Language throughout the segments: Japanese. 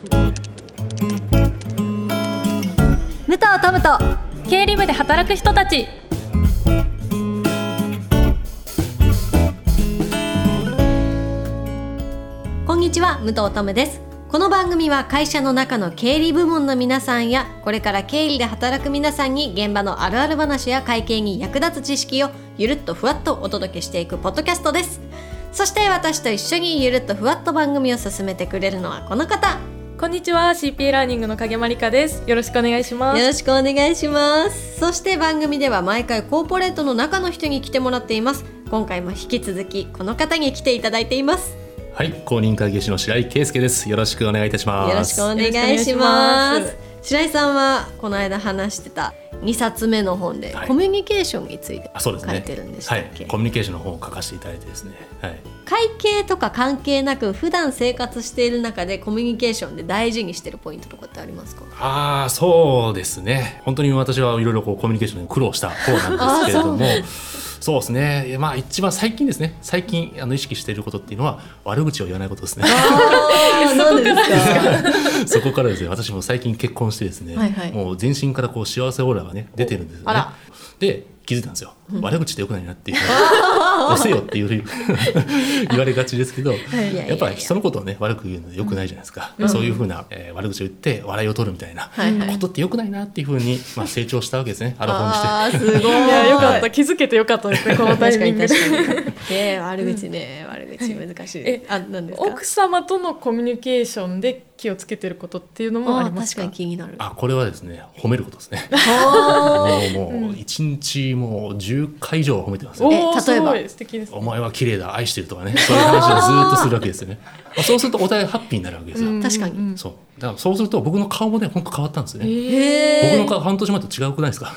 武藤トムと経理部で働く人たち。こんにちは武藤トムです。この番組は会社の中の経理部門の皆さんやこれから経理で働く皆さんに現場のあるある話や会計に役立つ知識をゆるっとふわっとお届けしていくポッドキャストです。そして私と一緒にゆるっとふわっと番組を進めてくれるのはこの方。こんにちは CP ラーニングの影まりかです。よろしくお願いします。よろしくお願いします。そして番組では毎回コーポレートの中の人に来てもらっています。今回も引き続きこの方に来ていただいています。はい、公認会計士の白井圭介です。よろしくお願いいたします。よろしくお願いします白井さんはこの間話してた2冊目の本で、はいコミュニケーションについて。書いてるんでしたっけ、はい、コミュニケーションの本を書かせていただいてですね。はい。会計とか関係なく普段生活している中でコミュニケーションで大事にしてるポイントとかってありますか？ああ、そうですね。本当に私はいろいろこうコミュニケーションに苦労した方なんですけれども。そうですね。まあ一番最近ですね。最近あの意識していることっていうのは悪口を言わないことですね。そこからですね。私も最近結婚してですね。はいはいもう全身からこう幸せオーラがね出てるんですよね。で気づいたんですよ。悪口ってよくないなっていう。押せよっていう 言われがちですけど、いやい。ややっぱり人のことをね悪く言うのよくないじゃないですか。そういうふうな、えー悪口を言って笑いを取るみたいな。はいはい。ことってよくないなっていうふうにまあ成長したわけですね。アラフォーにして。すごい。いやよかった。気づけてよかったですねこのタイ確かミングに。確 で悪口ね、悪口難しい。えあなんですか？奥様とのコミュニケーションで気をつけてることっていうのもありますか？確かに気になる。あこれはですね褒めることですね。あもうもう一日もう10回以上は褒めてますよ。おえ例えば？素敵です。お前は綺麗だ愛してるとかね。そういう話をずっとするわけですよね。まあそうするとお互いハッピーになるわけですよ。うん。確かに。うん。そう。だからそうすると僕の顔もね本当変わったんですよね。僕の顔半年前と違うくないですか？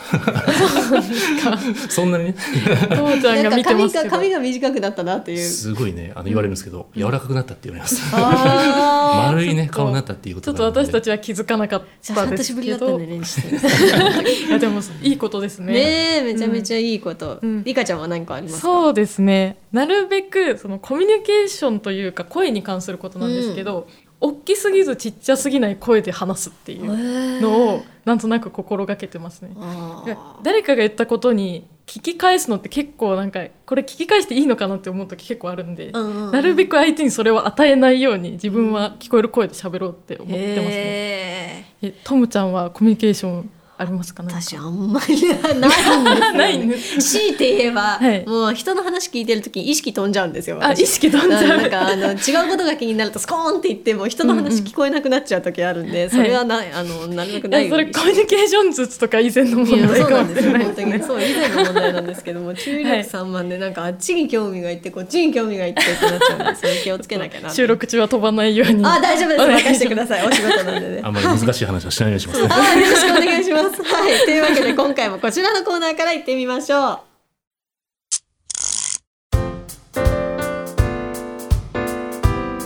そんなにね。ー父ちゃんがなんか髪見てますけど。が髪が短くなったなっていう。すごいね。あの言われるんですけど、柔らかくなったって言われます。あ 丸いね顔になったっていうこちょっとなのでと私たちは気づかなかったですけ年ぶりだったんどいやでもいいことですね。ねえめちゃめちゃいいこと、うん。リカちゃんは何かありますか？そうですね。なるべくそのコミュニケーションというか声に関することなんですけど、大きすぎずちっちゃすぎない声で話すっていうのをなんとなく心がけてますね。誰かが言ったことに聞き返すのって結構なんかこれ聞き返していいのかなって思う時結構あるんで、うんうんうんなるべく相手にそれを与えないように自分は聞こえる声で喋ろうって思ってますね。へえトムちゃんはコミュニケーションありますか？私あんまりないんですよ、ね、ないね強いて言えば、はい。もう人の話聞いてる時意識飛んじゃうんですよあ私。意識飛んじゃう。なんかあの違うことが気になるとスコーンって言っても人の話聞こえなくなっちゃう時あるんで、それはない、あのなるべくいないやそれコミュニケーション術とか以前の問題かもしれない。ですね。そう以前の問題なんですけども注意力散漫でなんかあっちに興味がいってこっちに興味がいってってなっちゃうんでそれ 気をつけなきゃな収録中は飛ばないように。あ大丈夫です。任せてください。お仕事なんでね。あんまり難しい話はしないようにしますね。あよろしくお願いします。はい。というわけで今回もこちらのコーナーから行ってみましょう。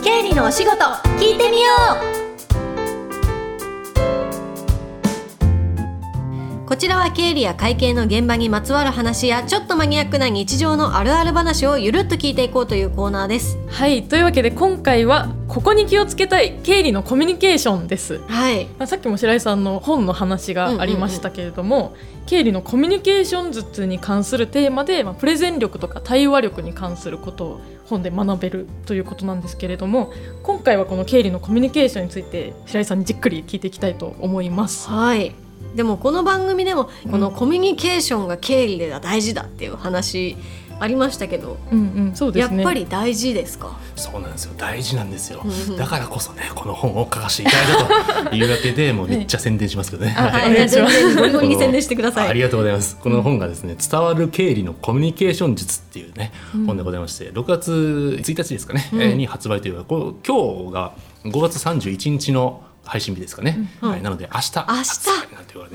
経理のお仕事聞いてみようこちらは経理や会計の現場にまつわる話やちょっとマニアックな日常のあるある話をゆるっと聞いていこうというコーナーですはいというわけで今回はここに気をつけたい経理のコミュニケーションです。はいまあ、さっきも白井さんの本の話がありましたけれども、経理のコミュニケーション術に関するテーマで、まあ、プレゼン力とか対話力に関することを本で学べるということなんですけれども今回はこの経理のコミュニケーションについて白井さんにじっくり聞いていきたいと思います。はいでもこの番組でもこのコミュニケーションが経理では大事だっていう話ありましたけど、うんうん、そうですね。やっぱり大事ですか？そうなんですよ。大事なんですよ。うんうん。だからこそねこの本を書かせていただいたというわけで もうめっちゃ宣伝しますけどね、あはい、お願い。します全然ゴリゴリに宣伝してください。ありがとうございます。この本がですね、伝わる経理のコミュニケーション術っていうね、本でございまして、6月1日ですかね、えーに発売というか、こう今日が5月31日の配信日ですかね。うんはい、なので明日明日？なんていうのは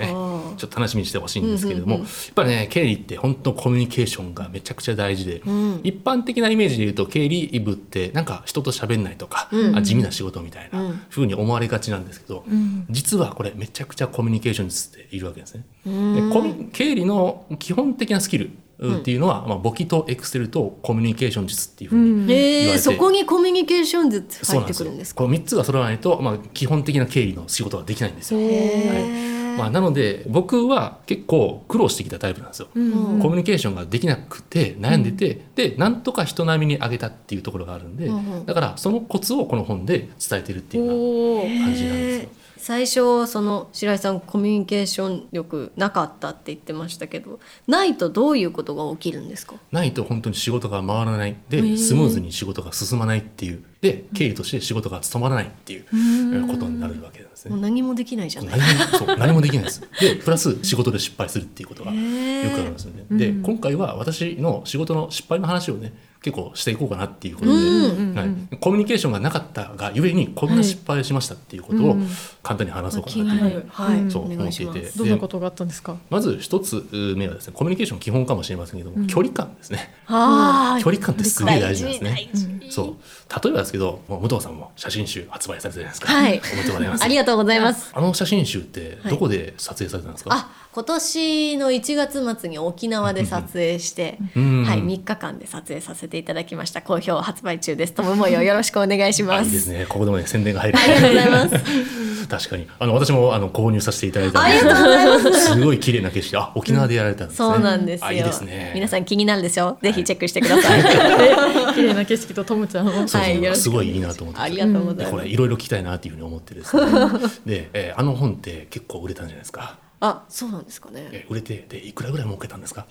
ね、ちょっと楽しみにしてほしいんですけれども、うんうんうんやっぱりね経理って本当コミュニケーションがめちゃくちゃ大事で、うん。一般的なイメージで言うと経理部ってなんか人と喋んないとか、うん。あ地味な仕事みたいなうん。風に思われがちなんですけど、うん。実はこれめちゃくちゃコミュニケーション術っているわけですね。うん。で経理の基本的なスキルっていうのは、まあ、簿記とエクセルとコミュニケーション術っていうふうに、うん。えー、言われて。そこにコミュニケーション術入っそうなんですよてくるんですかこの3つが揃わないと、まあ、基本的な経理の仕事ができないんですよ。へはい。ーまあ、なので僕は結構苦労してきたタイプなんですよ。うん。コミュニケーションができなくて悩んでて、でなんとか人並みに上げたっていうところがあるんで、うんうん。だからそのコツをこの本で伝えてるっていうような感じなんですよ。最初その白井さんコミュニケーション力なかったって言ってましたけどないとどういうことが起きるんですか？ないと本当に仕事が回らない。でースムーズに仕事が進まないっていう。で経理として仕事が務まらないっていううん。ことになるわけなんですね。もう何もできないじゃない。何もそう何もできないです。でプラス仕事で失敗するっていうことがよくあるんですよね。でうん。今回は私の仕事の失敗の話をね結構していこうかなっていうことで、うんはい、コミュニケーションがなかったがゆえにこんな失敗をしましたっていうことをうん。簡単に話そうか気なっていうになるはい、うん。そう思っていて。どんなことがあったんですか？まず一つ目はですねコミュニケーション基本かもしれませんけども、うん。距離感ですね。距離感ってすげえ大事なんですね。そう。例えばですけどもう武藤さんも写真集発売されたじゃないですか、はい。おめでとうございます。ありがとうございます。あの写真集ってどこで撮影されたんですか、あ今年の1月末に沖縄で撮影して、うん。はい、3日間で撮影させていただきました。好評発売中です。とももよよろしくお願いしあます。いいですね。ここでもね宣伝が入る。ありがとうございます。確かに。あの私もあの購入させていただいたんありですがとうございます。すごい綺麗な景色。あ沖縄でやられたんですね、そうなんですよ。あいいですね。皆さん気になるでしょぜひチェックしてください、綺麗な景色とトムちゃんを。はいす。ごいいいなと思って。ありがとうござでこいます、れいろいろ聞きたいなっていうふうに思ってですね。で、えーあの本って結構売れたんじゃないですか、あそうなんですかね。えー売れてでいくらぐらい儲けたんですか？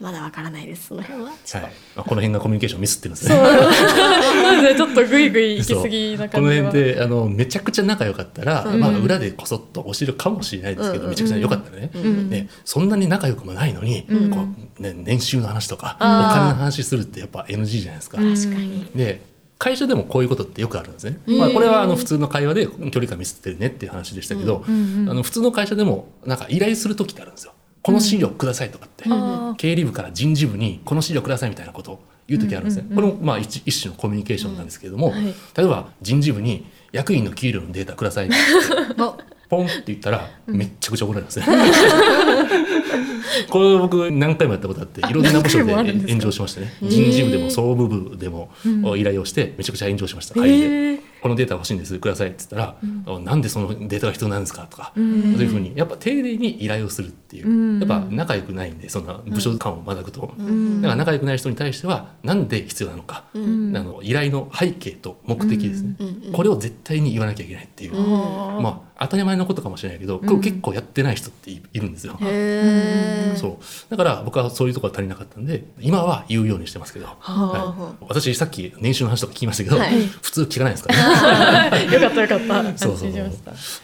まだわからないです。その辺は。はい、まあこの辺がコミュニケーションミスってるんですね。なのでちょっとグイグイ行き過ぎなこの感じは。辺であのめちゃくちゃ仲良かったら、うん。まあ、裏でこそっと教えるかもしれないですけど、うんめちゃくちゃ良かったらね,、んねそんなに仲良くもないのに、うん。こうね、年収の話とかお金の話するってやっぱ NG じゃないですか。うん。確かに。で会社でもこういうことってよくあるんですね。うん。まあ、これはあの普通の会話で距離感見せてるねっていう話でしたけど、うんうん。あの普通の会社でもなんか依頼する時ってあるんですよ。この資料くださいとかって、経理部から人事部にこの資料くださいみたいなことを言う時あるんですね。うん？うん。うんこれもまあ一一種のコミュニケーションなんですけれども、はい。例えば人事部に役員の給料のデータくださいって あポンって言ったらめっちゃくちゃ怒られるんですね。これ僕何回もやったことあっていろんな部署で炎上しましてね。人事部でも総務部でもうん。依頼をしてめちゃくちゃ炎上しました。会議で。このデータ欲しいんです。くださいって言ったら、あなんでそのデータが必要なんですかとか、うん。そういうふうにやっぱ丁寧に依頼をするっていう、うん。やっぱ仲良くないんでそんな部署間をまだくと、ん。だから仲良くない人に対してはなんで必要なのか、うん。あの依頼の背景と目的ですね、うん。うん。これを絶対に言わなきゃいけないっていう、まあ当たり前のことかもしれないけど、これ結構やってない人っていいるんですよ。へえそう。だから僕はそういうところが足りなかったんで今は言うようにしてますけど、ははい、私さっき年収の話とか聞きましたけど、はい。普通聞かないですからね。あ よかったよかった。安そうそう。っ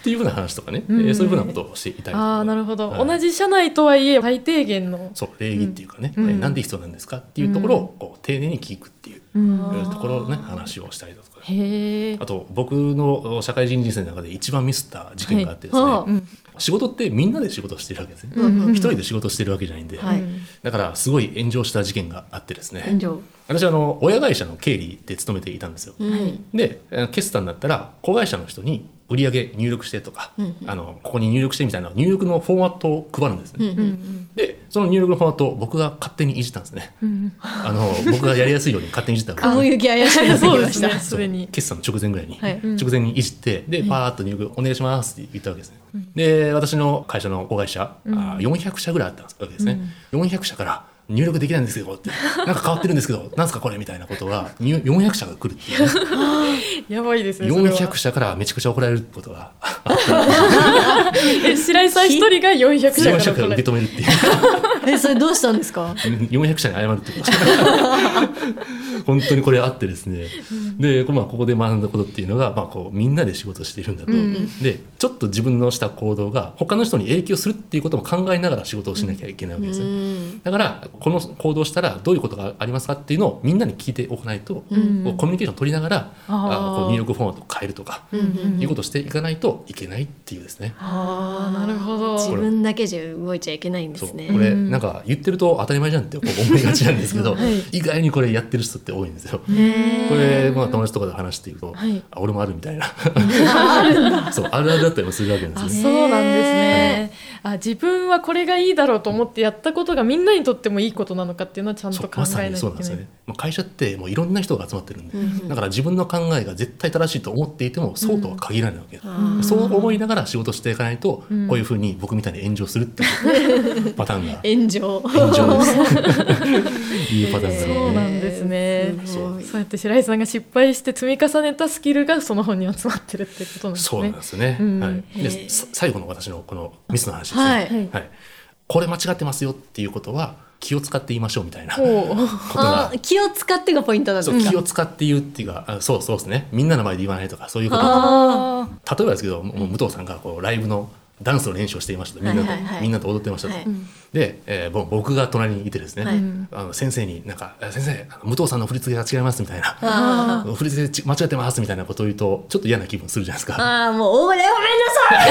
ていうふうな話とかね、うん。えーそういうふうなことをしていたいとああなるほど、はい。同じ社内とはいえ最低限の。そう礼儀っていうかね、うん。えーなんで必要なんですかっていうところをこう丁寧に聞くっていううん。ところのね話をしたりだとかあと僕の社会人人生の中で一番ミスった事件があってですね、はい。うん。仕事ってみんなで仕事してるわけですね、うんうん一人で仕事してるわけじゃないんで、はい。だからすごい炎上した事件があってですね。私はあの親会社の経理で勤めていたんですよ、うん。でえー決算だったら子会社の人に売上入力してとか、うんあのここに入力してみたいな入力のフォーマットを配るんですね、うんうんうん。でその入力のフォーマットを僕が勝手にいじったんですね。うんあの僕がやりやすいように勝手にいじったわけ雲行き怪しくなました。すね。すでに決算の直前ぐらいに、はい。直前にいじってでパーッと入力お願いしますって言ったわけですね、で私の会社の子会社、あー400社ぐらいあったわけですね、400社から入力できないんですけどって。なんか変わってるんですけど なんすかこれみたいなことが入400社が来るっていうね、やばいですねそれは。400社からめちゃくちゃ怒られることが え白井さん一人が400社400社からからこれ受け止めるっていう。えそれどうしたんですか？400社に謝るってこと本当にこれあってですね、で、まあ、ここで学んだことっていうのが、まあ、こうみんなで仕事しているんだと、うん。でちょっと自分のした行動が他の人に影響するっていうことも考えながら仕事をしなきゃいけないわけですよ、うん。だからこの行動したらどういうことがありますかっていうのをみんなに聞いておかないと、うん。コミュニケーションを取りながらあこう入力フォーマットを変えるとか、いうことをしていかないといけないっていうですね。ああなるほど。自分だけじゃ動いちゃいけないんですね。これうんなんか言ってると当たり前じゃんって思いがちなんですけど、はい。意外にこれやってる人って多いんですよ。これ、まあ、友達とかで話していくと、はい。あ俺もあるみたいな。そうあるあるだったりもするわけですね。そうなんですね。あ自分はこれがいいだろうと思ってやったことがみんなにとってもいいことなのかっていうのはちゃんと考えないといけない。にそうなんですよね。まあ会社ってもういろんな人が集まってるんで、だから自分の考えが絶対正しいと思っていてもそうとは限らないわけ、うん。そう思いながら仕事していかないと、うん。こういうふうに僕みたいに炎上するっていう パターンが。炎上。炎上です。いうパターンが、ね、そうなんですねそうやって白井さんが失敗して積み重ねたスキルがその本に集まってるってことなんですそうなんねで。すね。うん。はい。へで最後の私のこのミスの話ですね。はい。はい。はい。これ間違ってますよっていうことは気を使って言いましょうみたいなことが。あ気を使ってがポイントなんですかそう気を使って言うっていうかあそうそうですね。みんなの前で言わないとかそういうことあ例えばですけどもう武藤さんがこうライブのダンスの練習をしていましたみんなと、はいはいはい。みんなと踊ってましたと、はいで、えーぼ僕が隣にいてですね、はい。あの先生になんか「先生武藤さんの振り付けが違います」みたいなあ「振り付けち間違ってます」みたいなことを言うとちょっと嫌な気分するじゃないですか。ああもうおれごめんなさ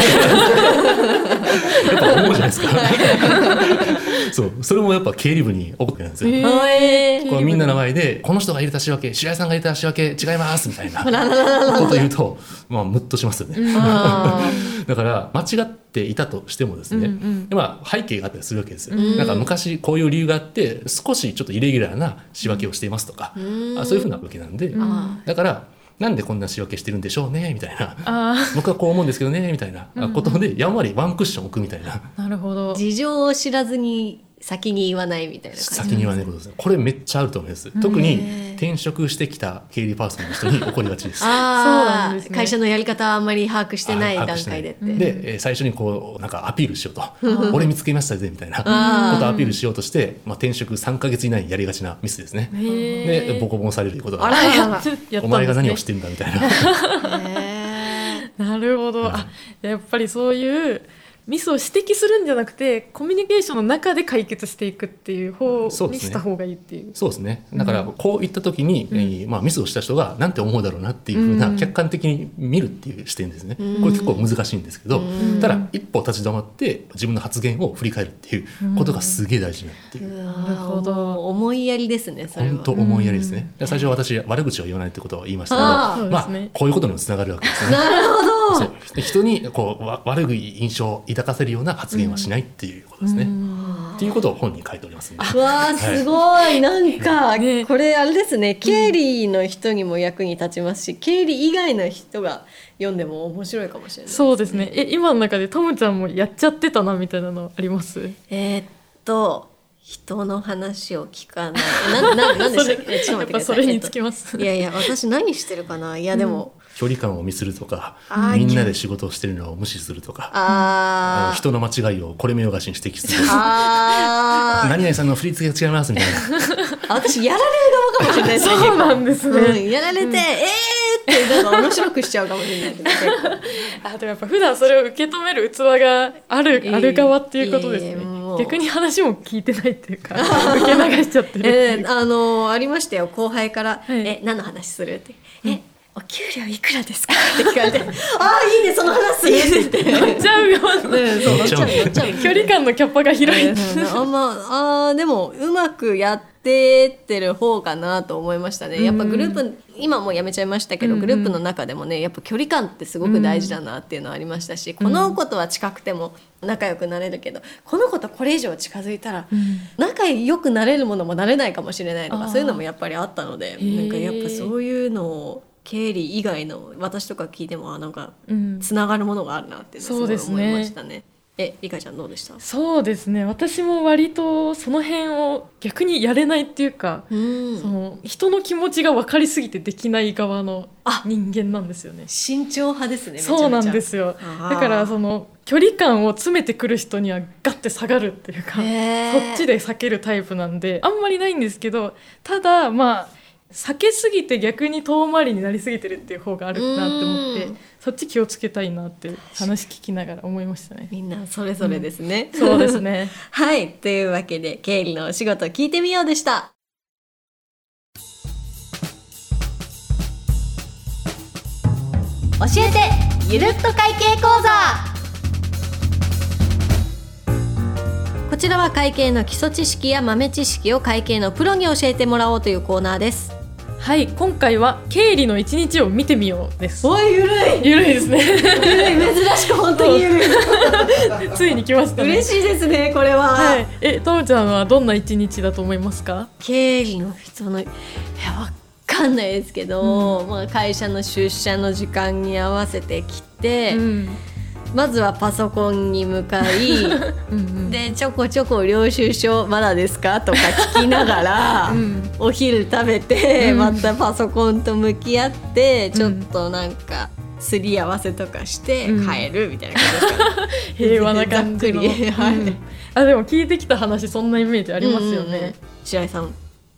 い。やっぱ思うじゃないですか。そう、それもやっぱ経理部に起こってるんですよ。へー。えこうみんなの前でこの人が入れた仕分け白井さんが入れた仕分け違いますみたいな こと言うとまあムッとしますよね、あだから間違っていたとしてもですね、うんうん。でまあ、背景があったりするわけですよ、うん。なんか昔こういう理由があって少しちょっとイレギュラーな仕分けをしていますとか、うん。あそういうふうなわけなんで、んだからなんでこんな仕分けしてるんでしょうねみたいな。あ 僕はこう思うんですけどねみたいなことでやんわりワンクッション置くみたいな。ー なるほど。事情を知らずに先に言わないみたいな感じ。先に言わないことですね。これめっちゃあると思います。特に転職してきた経理パーソンの人に起こりがちです。あそうなあ、んですね。会社のやり方はあんまり把握してない段階でって、で、えー最初にこうなんかアピールしようと。俺見つけましたぜみたいな。ことをアピールしようとして、まあ、転職3か月以内にやりがちなミスですね。でボコボコされることが。あらやらやった。んですねお前が何をしてるんだみたいな。へ なるほど、あやっぱりそういうミスを指摘するんじゃなくてコミュニケーションの中で解決していくっていう方にした方がいいっていう。そうですね。だからこういった時に、えーまあ、ミスをした人が何て思うだろうなっていうふうなうん。客観的に見るっていう視点ですね、うん。これ結構難しいんですけど、うん。ただ一歩立ち止まって自分の発言を振り返るっていうことがすげえ大事になっていう。ーなるほど思いやりですねそれは。本当思いやりですね。で最初は私悪口を言わないってことを言いましたけど、まあこういうことにもつながるわけですね。なるほど。そう。で人にこうわ悪い印象を抱かせるような発言はしないっていうことですね。っていうことを本に書いておりますんで。うわーすごい。なんか、ね。これあれですね。経理の人にも役に立ちますし、経理以外の人が読んでも面白いかもしれないそうですね。え今の中でトムちゃんもやっちゃってたなみたいなのあります？えーっと人の話を聞かない。なななんでしたっけ？えちょっと待ってください。やっぱそれにつきます。いやいや私何してるかな？いやでも、距離感を見するとかみんなで仕事をしてるのを無視するとかあの人の間違いをこれ見よがしに指摘する。何々さんの振り付けが違いますみたいな。あ 私やられる側かもしれないですね。そうなんですね。うん、やられて、えーってなんか面白くしちゃうかもしれない あでもやっぱ普段それを受け止める器がある、いえある側っていうことですね。いえいえもう。逆に話も聞いてないっていうか受け流しちゃってるっていう。えー、あのありましたよ。後輩から「はい。え何の話する?」って「えお給料いくらですか? 」って聞かれて「ああいいねその話。する」って言って。乗っちゃう側のうんそう乗っちゃう乗っちゃう距離感のキャパが広い、うんあんまあーでもうまくやってってる方かなと思いましたね。やっぱグループ今もうやめちゃいましたけど、うん。グループの中でもねやっぱ距離感ってすごく大事だなっていうのはありましたし、この子とは近くても仲良くなれるけどこの子とこれ以上近づいたら仲良くなれるものもなれないかもしれないとかそういうのもやっぱりあったのでーなんかやっぱそういうのを経理以外の私とか聞いてもあなんかうん。つながるものがあるなってすごい思いましたね。えリカちゃんどうでした？そうですね。私も割とその辺を逆にやれないっていうか、うん。その人の気持ちが分かりすぎてできない側のあ人間なんですよね。慎重派ですねそうなんですよ。だからその距離感を詰めてくる人にはガッて下がるっていうかそっちで避けるタイプなんであんまりないんですけどただまあ避けすぎて逆に遠回りになりすぎてるっていう方があるなって思ってうん。そっち気をつけたいなって話聞きながら思いましたね。みんなそれぞれですね、そうですね。はい。というわけで経理のお仕事聞いてみようでした。教えてゆるっと会計講座。こちらは会計の基礎知識や豆知識を会計のプロに教えてもらおうというコーナーですはい今回は経理の一日を見てみようです。おいゆるい。ゆるいですね。ゆるい。珍しく本当にゆるい。ついに来ましたね。嬉しいですねこれは、はい。えともちゃんはどんな一日だと思いますか？経理の人のいやわかんないですけど、まあ、会社の出社の時間に合わせてきて、うんまずはパソコンに向かい うんうん。でちょこちょこ領収書まだですか？とか聞きながら、うん。お昼食べて、うん。またパソコンと向き合ってちょっとなんかすり合わせとかしてうん。帰るみたいな感じで。すかね。平和な感じの。はい。うん。あでも聞いてきた話そんなイメージありますようんうんうん。ね、白井さん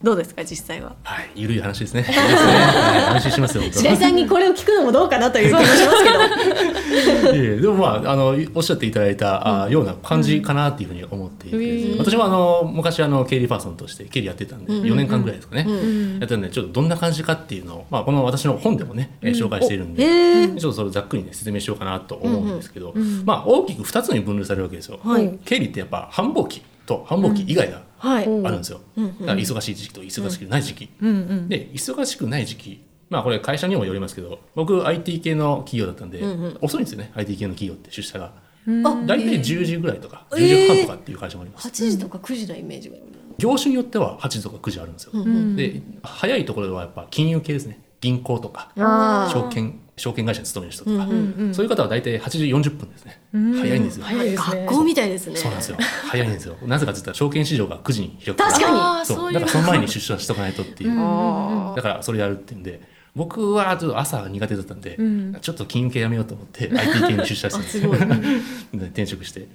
どうですか実際は？はい、ゆるい話ですね。すねはい安心しますよ。白井さんにこれを聞くのもどうかなという気もしますけど。いえでもまああのおっしゃっていただいた、あような感じかなっていうふうに思っていて、うん。私もあの昔あの経理パーソンとして経理やってたんで、うん4年間ぐらいですかね、うんやってたんでちょっとどんな感じかっていうのを、まあ、この私の本でもね、えー紹介しているんで、へえちょっとそれをざっくりね説明しようかなと思うんですけど、うん。うん。まあ大きく2つに分類されるわけですよ。はい。経理ってやっぱ繁忙期と繁忙期以外があるんですよ。うんだから忙しい時期と忙しくない時期。うんうんで忙しくない時期まあこれ会社にもよりますけど僕 IT 系の企業だったんで、うんうん。遅いんですよね IT 系の企業って出社が。うん。あ大体10時ぐらいとか、えー10時半とかっていう会社もあります、8時とか9時のイメージが。業種によっては8時とか9時あるんですよ、うんうん。で早いところではやっぱ金融系ですね。銀行とか証券証券会社に勤める人とか、うんうんうん。そういう方は大体8時40分ですね、うん。早いんですよ、早いですね。学校みたいですね。そうなんですよ。早いんですよ。なぜかって言ったら証券市場が9時に開くから。確かにそう。だからその前に出社しとかないとっていう、うんあだからそれやるっていうんで。僕はちょっと朝が苦手だったんで、うん。ちょっと金融系やめようと思って IT 系に出社したん ですよで転職して。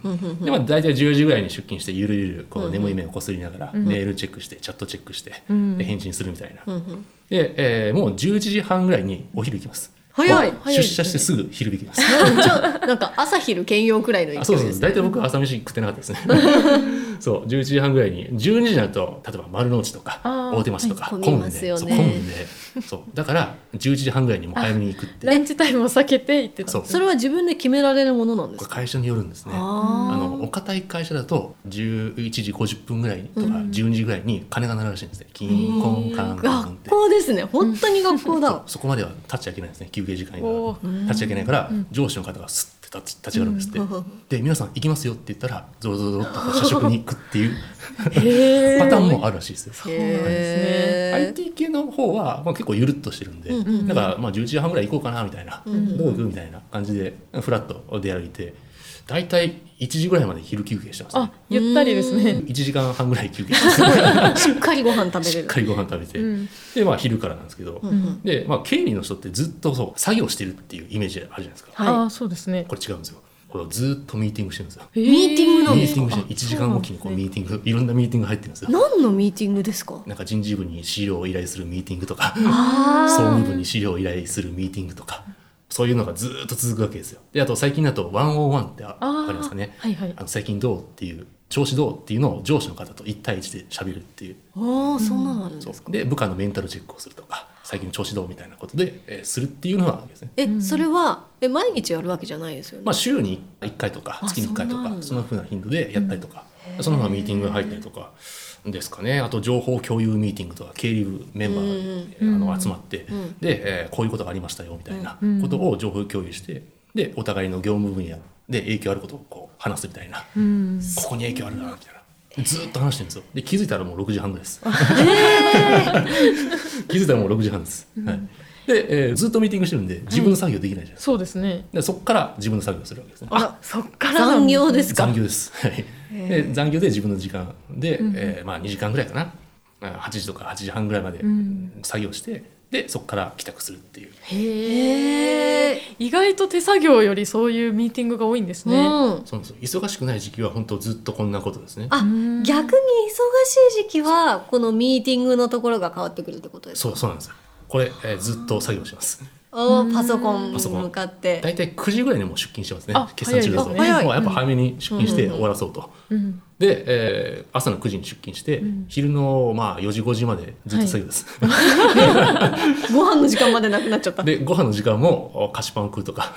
で、まあ、大体10時ぐらいに出勤してゆるゆるこう眠い目をこすりながらうんメールチェックしてチャットチェックしてうん。で返信するみたいな。うんうん。で、えーもう11時半ぐらいにお昼行きます早い出社してすぐ昼行きます。なんか朝昼兼用くらいの勢いあそうそうですね。大体僕朝飯食ってなかったですね そう11時半ぐらいに12時になると例えば丸の内とか大手町とかはい混むんでそう混むんでそう。だから11時半ぐらいにもう早めに行くってランチタイムを避けて行ってた。それは自分で決められるものなんですか？会社によるんですね。あのお堅い会社だと11時50分ぐらいとかうん。12時ぐらいに鐘が鳴るらしいんですね。キンコンカンカンって。学校ですね。本当に学校だ。そこまでは立っちゃいけないんですね。休憩時間以お外ー。立っちゃいけないから、上司の方がス立ち上がるんですって、うん。で皆さん行きますよって言ったらゾロゾロゾロっと社食に行くっていう パターンもあるらしいですよ。うなんですへ IT 系の方は、まあ、結構ゆるっとしてるんで、うんうんうん。だからまあ11時半ぐらい行こうかなみたいな、うんうんどこ行くみたいな感じでフラッと出歩いて大体1時ぐらいまで昼休憩してます、ね。あ、ゆったりですね。1時間半ぐらい休憩してます。しっかりご飯食べれる。しっかりご飯食べて、うん。でまあ昼からなんですけど、うんうん。でまあ経理の人ってずっとそう作業してるっていうイメージあるじゃないですか、はあーそうですね。これ違うんですよ。これをずっとミーティングしてるんですよ。ミーティングなんですかミーティングして1時間おきにこうミーティングいろんなミーティング入ってるんですよ。い。何のミーティングですか？なんか人事部に資料を依頼するミーティングとか。あ総務部に資料を依頼するミーティングとかそういうのがずっと続くわけですよ。であと最近だと101ってあありますかね。はいはい。あの最近どうっていう調子どうっていうのを上司の方と1対1で喋るっていう。ああ、そんなのあるんですか。で部下のメンタルチェックをするとか最近の調子どうみたいなことで、えーするっていうのがあるわけですね。え、それはえ毎日やるわけじゃないですよね。まあ、週に1回とかあ月に1回とかそんなふうな頻度でやったりとか、そのふうなミーティングが入ったりとかですかね。あと情報共有ミーティングとか経理部メンバーが、うんあの集まって、うんで、えーこういうことがありましたよみたいなうんことを情報共有してでお互いの業務分野で影響あることをこう話すみたいな、うん。ここに影響あるなみたいな。ずっと話してるんですよ。で気づいたらもう6時半です、気づいたらもう6時半です、はい、で、えーずっとミーティングしてるんで自分の作業できないじゃないですか、そうですね。でそこから自分の作業をするわけですね。あらそっから残業ですか？残。業です。はい。で残業で自分の時間で、えーまあ2時間ぐらいかな。あ8時とか8時半ぐらいまでん作業して、でそこから帰宅するっていう。へえ。意外と手作業よりそういうミーティングが多いんですね、うん。そうですよ忙しくない時期は本当ずっとこんなことですね。あうん、逆に忙しい時期はこのミーティングのところが変わってくるってことですか？そうそうなんですよ。これ、えーずっと作業します。おーパソコンにパソコン向かって。大体9時ぐらいにもう出勤してますねあ。決算中ですね早いもうやっぱ早めに出勤して終わらそうと。うんで、えー朝の9時に出勤して、昼のまあ4時5時までずっと作業です。ご飯の時間までなくなっちゃった。でご飯の時間もお菓子パン食うとか。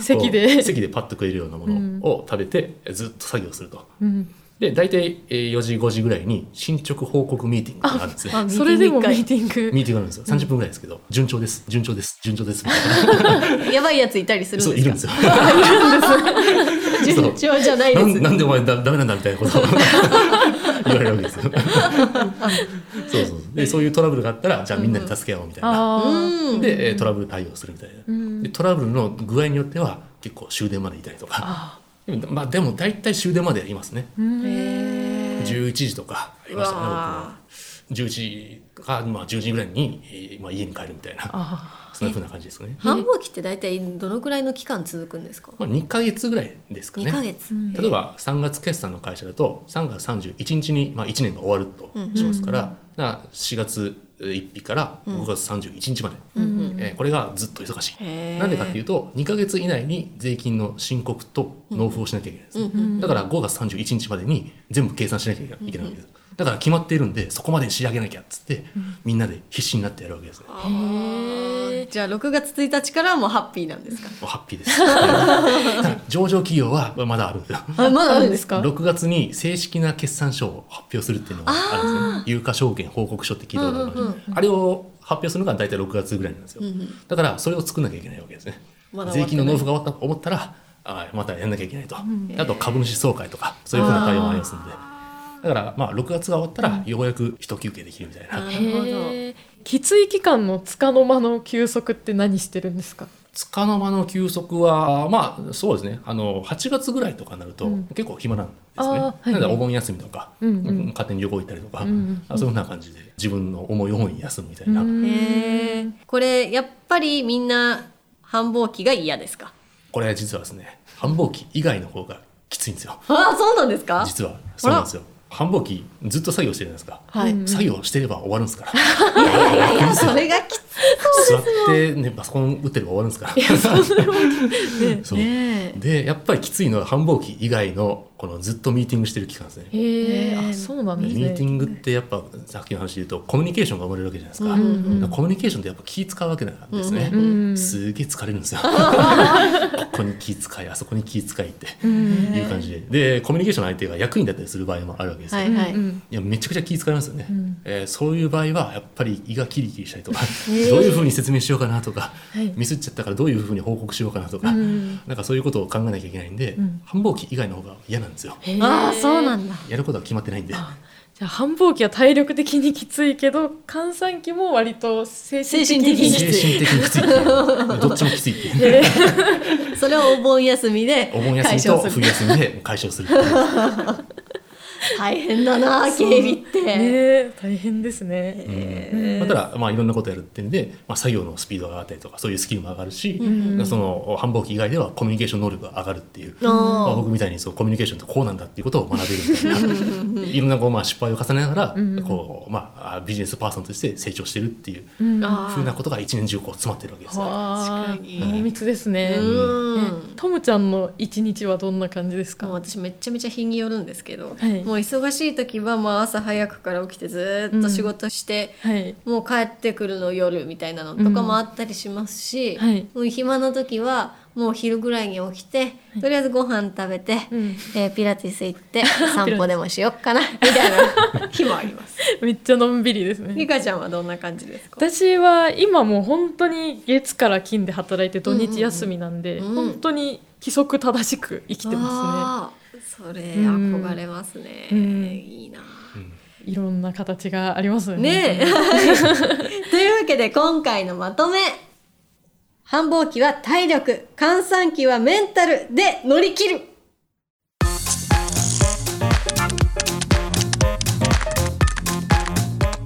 席こでう席でパッと食えるようなものを食べてずっと作業すると。うんで大体えー4時5時ぐらいに進捗報告ミーティングがあるんですね。あそれでもミミーーティング。ミーティングがあるんですよ。30分ぐらいですけど、順調です。順調です。順調です。みたいな。やばいやついたりするんそういるんです です。よか順調じゃないです。なんなんでお前だダメなんだみたいなことを 言われるわけですよ。そうそうでそういうトラブルがあったらじゃあみんなで助け合おうみたいな、あうん。でえートラブル対応するみたいな、でトラブルの具合によっては結構終電までいたりとか。あでもまあでも大体終電までやりますね。へー11時とかありましたね僕も。11時か、まあ、10時ぐらいに、えーまあ、家に帰るみたいなあそんなふうな感じですかね、繁忙期って大体どのくらいの期間続くんですか？まあ、2か月ぐらいですか2ねヶ月。ん。例えば3月決算の会社だと3月31日に、まあ、1年が終わるとしますから,、だから4月1日から5月31日まで、えーこれがずっと忙しい。なんでかっていうと2か月以内に税金の申告と納付をしなきゃいけないんです、ね。だから5月31日までに全部計算しなきゃいけないわけです、だから決まっているんでそこまでに仕上げなきゃっつって、みんなで必死になってやるわけですね、じゃあ6月1日からはもうハッピーなんですか？うハッピーです。上場企業はまだあるんですよ。あまだあるんですか？6月に正式な決算書を発表するっていうのがあるんですね有価証券報告書って聞いたことあるあれを発表するのが大体6月ぐらいなんですよ、だからそれを作んなきゃいけないわけですねま税金の納付が終わったと思ったらあまたやんなきゃいけないと、あと株主総会とかそういうふうな対応もありますのでだからまあ6月が終わったらようやく一休憩できるみたいな、なるほど。へえきつい期間のつかの間の休息って何してるんですか？つかの間の休息はまあそうですね。あの8月ぐらいとかになると、うん。結構暇なんですね、はいなのでお盆休みとか、うんうん。勝手に旅行行ったりとか、んあそういうふうな感じで自分の思い思いに休むみたいな、これやっぱりみんな繁忙期が嫌ですか？これ実はですね繁忙期以外の方がきついんですよ。ああそうなんですか？実は。そうなんですよ繁忙期ずっと作業してるじゃないですか、はい、うん作業してれば終わるんですから。いやいやいやそれがきつ座ってねパソコン打ってれば終わるんですから。そう。ねでやっぱりきついのは繁忙期以外のこのずっとミーティングしてる期間ですね。へあそうなんですね。ミーティングってやっぱさっきの話で言うとコミュニケーションが生まれるわけじゃないですか,、うんうんコミュニケーションってやっぱ気使うわけなんですね、うんすげえ疲れるんですよ。ここに気遣いあそこに気遣いってうん。いう感じで。でコミュニケーションの相手が役員だったりする場合もあるわけですよ、はいはい、うん。いやめちゃくちゃ気遣いますよね、ん。えーそういう場合はやっぱり胃がキリキリしたりとか、ー。どういうふうに説明しようかなとか、はい。ミスっちゃったからどういうふうに報告しようかなとか、うん。なんかそういうことを考えなきゃいけないんで、ん。繁忙期以外の方が嫌なんですよ。ああそうなんだ。やることは決まってないんで。あじゃあ繁忙期は体力的にきついけど閑散期も割と精神的に精神的に。精神的にきついどっちもきついっていう。それをお盆休みでお盆休解みと冬休みで解消するっていう大変だな経理って、ねえ大変ですね。うん。まあ、ただ、まあ、いろんなことやるってんで、まあ、作業のスピードが上がったりとかそういうスキルも上がるし、その繁忙期以外ではコミュニケーション能力が上がるっていう、まあ、僕みたいにそうコミュニケーションってこうなんだっていうことを学べるみたいな。いろんなこう、まあ、失敗を重ねながら、こうまあ、ビジネスパーソンとして成長してるっていうふうなことが一年中こう詰まってるわけですよ。はあ。確かに。濃密ですね。うん。ね。トムちゃんの一日はどんな感じですか？私めっちゃめちゃ日によるんですけど、はいもう忙しい時はまあ朝早くから起きてずーっと仕事して、はい。もう帰ってくるの夜みたいなのとかもあったりしますし、はい。もう暇な時はもう昼ぐらいに起きて、とりあえずご飯食べて、うん。えーピラティス行って 散歩でもしよっかな みたいな。日もあります。めっちゃのんびりですリね。カちゃんはどんな感じですか？私は今もう本当に月から金で働いて土日休みなんで、うん。うん。うん本当に規則正しく生きてまあーそれうん。憧れますね、うん。いいな。すね。いろんな形がありますよね。ねえ。というわけで今回のまとめ。繁忙期は体力閑散期はメンタルで乗り切る。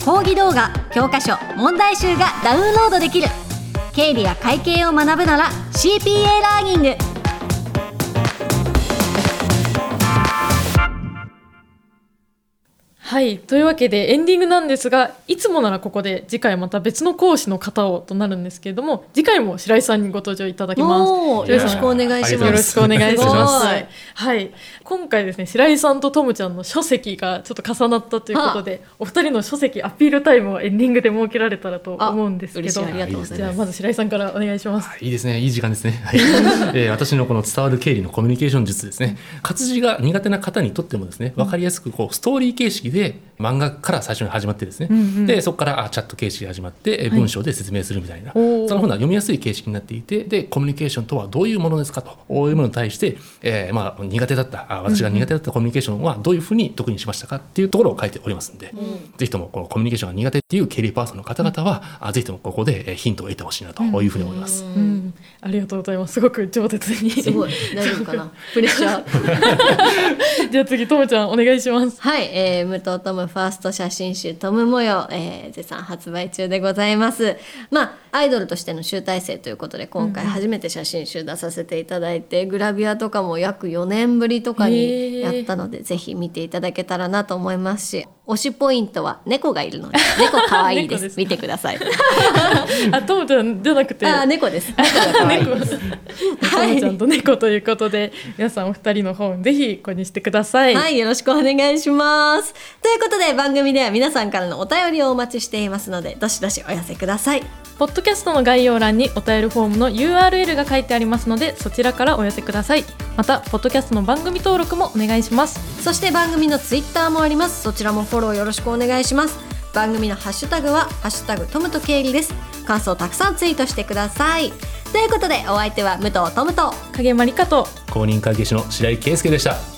講義動画教科書問題集がダウンロードできる。経理や会計を学ぶなら CPA ラーニングはいというわけでエンディングなんですがいつもならここで次回また別の講師の方をとなるんですけれども次回も白井さんにご登場いただきます。よろしくお願いします。よろしくお願いしす。ますごい。はい、今回ですね、白井さんとトムちゃんの書籍がちょっと重なったということで、お二人の書籍アピールタイムをエンディングで設けられたらと思うんですけど。嬉しいありがとうございじゃあ、まず白井さんからお願いします。いいですね。いい時間ですね、はい。えー私のこの伝わる経理のコミュニケーション術ですね。活字が苦手な方にとってもですね分かりやすくこうストーリー形式でで漫画から最初に始まってですね、うんうん。でそこからあチャット形式が始まってえー文章で説明するみたいな、そのふうな読みやすい形式になっていてでコミュニケーションとはどういうものですかと。いうものに対して、えーまあ、苦手だったあ私が苦手だったコミュニケーションはどういうふうに得にしましたかっていうところを書いておりますので、ぜひともこのコミュニケーションが苦手っていう経理パーソンの方々は、あぜひともここでえーヒントを得てほしいなというふうに思います。うん、ありがとうございます。すごく上手に。すごい大丈夫かな。プレッシャー。じゃあ次、トムちゃんお願いします。はい、えー、武藤トムファースト写真集トム模様、えー、絶賛発売中でございます。まあアイドルとしての集大成ということで今回初めて写真集出させていただいて、グラビアとかも約4年ぶりとかにやったのでぜひ見ていただけたらなと思いますし推しポイントは猫がいるので猫可愛いです 猫です見てください あ、トムちゃんじゃなくて。あー猫です猫が可愛いちゃんと猫ということで、皆さんお二人の本ぜひ購入してください。はい、よろしくお願いします。ということで番組では皆さんからのお便りをお待ちしていますので、どしどしお寄せください。ポッドキャストの概要欄にお便りフォームの URL が書いてありますのでそちらからお寄せくださいまたポッドキャストの番組登録もお願いしますそして番組のツイッターもあります。そちらもフォローよろしくお願いします。番組のハッシュタグはハッシュタグトムとケイリです。感想をたくさんツイートしてください。ということでお相手は武藤トムと影まりかと公認会計士の白井圭介でした